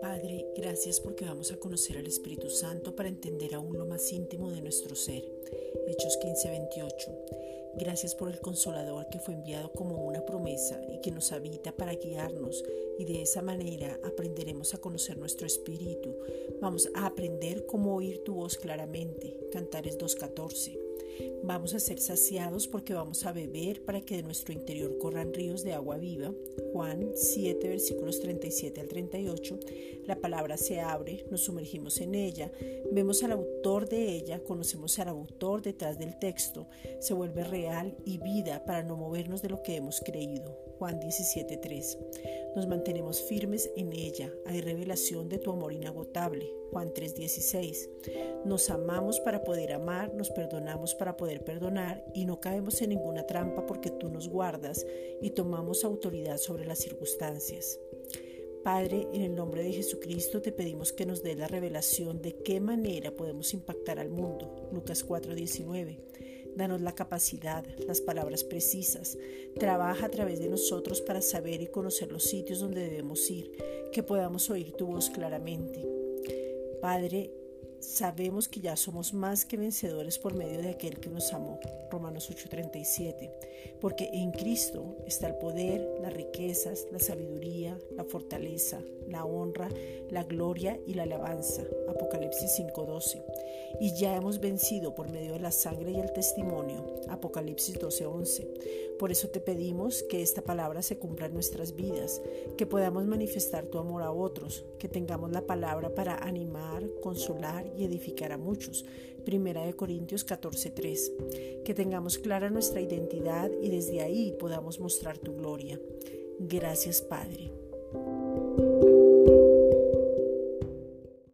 Padre, gracias porque vamos a conocer al Espíritu Santo para entender aún lo más íntimo de nuestro ser. Hechos 15:28. Gracias por el consolador que fue enviado como una promesa y que nos habita para guiarnos y de esa manera aprenderemos a conocer nuestro espíritu. Vamos a aprender cómo oír tu voz claramente. Cantares 2.14. Vamos a ser saciados porque vamos a beber para que de nuestro interior corran ríos de agua viva. Juan 7, versículos 37 al 38. La palabra se abre, nos sumergimos en ella, vemos al autor de ella, conocemos al autor detrás del texto, se vuelve real y vida para no movernos de lo que hemos creído. Juan 17:3. Nos mantenemos firmes en ella. Hay revelación de tu amor inagotable. Juan 3:16. Nos amamos para poder amar, nos perdonamos para poder perdonar y no caemos en ninguna trampa porque tú nos guardas y tomamos autoridad sobre las circunstancias. Padre, en el nombre de Jesucristo te pedimos que nos dé la revelación de qué manera podemos impactar al mundo. Lucas 4:19. Danos la capacidad, las palabras precisas. Trabaja a través de nosotros para saber y conocer los sitios donde debemos ir, que podamos oír tu voz claramente. Padre, sabemos que ya somos más que vencedores por medio de aquel que nos amó. Romanos 8:37. Porque en Cristo está el poder, las riquezas, la sabiduría, la fortaleza, la honra, la gloria y la alabanza. Apocalipsis 5:12. Y ya hemos vencido por medio de la sangre y el testimonio. Apocalipsis 12:11. Por eso te pedimos que esta palabra se cumpla en nuestras vidas, que podamos manifestar tu amor a otros, que tengamos la palabra para animar, consolar y edificar a muchos. Primera de Corintios 14:3. Que tengamos clara nuestra identidad y desde ahí podamos mostrar tu gloria. Gracias Padre.